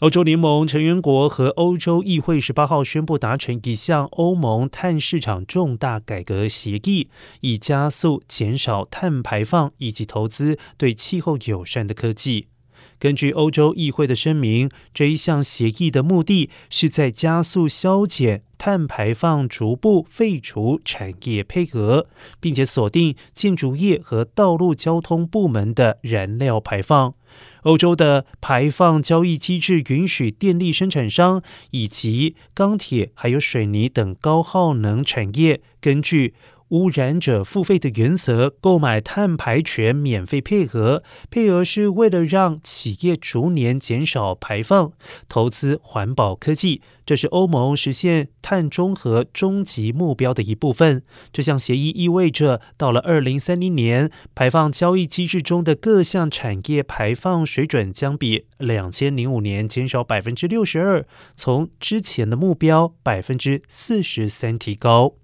欧洲联盟成员国和欧洲议会十八号宣布达成一项欧盟碳市场重大改革协议，以加速减少碳排放以及投资对气候友善的科技。根据欧洲议会的声明，这一项协议的目的是在加速削减碳排放，逐步废除产业配额，并且锁定建筑业和道路交通部门的燃料排放。欧洲的排放交易机制允许电力生产商以及钢铁、还有水泥等高耗能产业，根据污染者付费的原则购买碳排权免费配额。配额是为了让企业逐年减少排放，投资环保科技。这是欧盟实现碳中和终极目标的一部分。这项协议意味着，到了二零三零年，排放交易机制中的各项产业排放水准将比两千零五年减少百分之六十二，从之前的目标百分之四十三提高。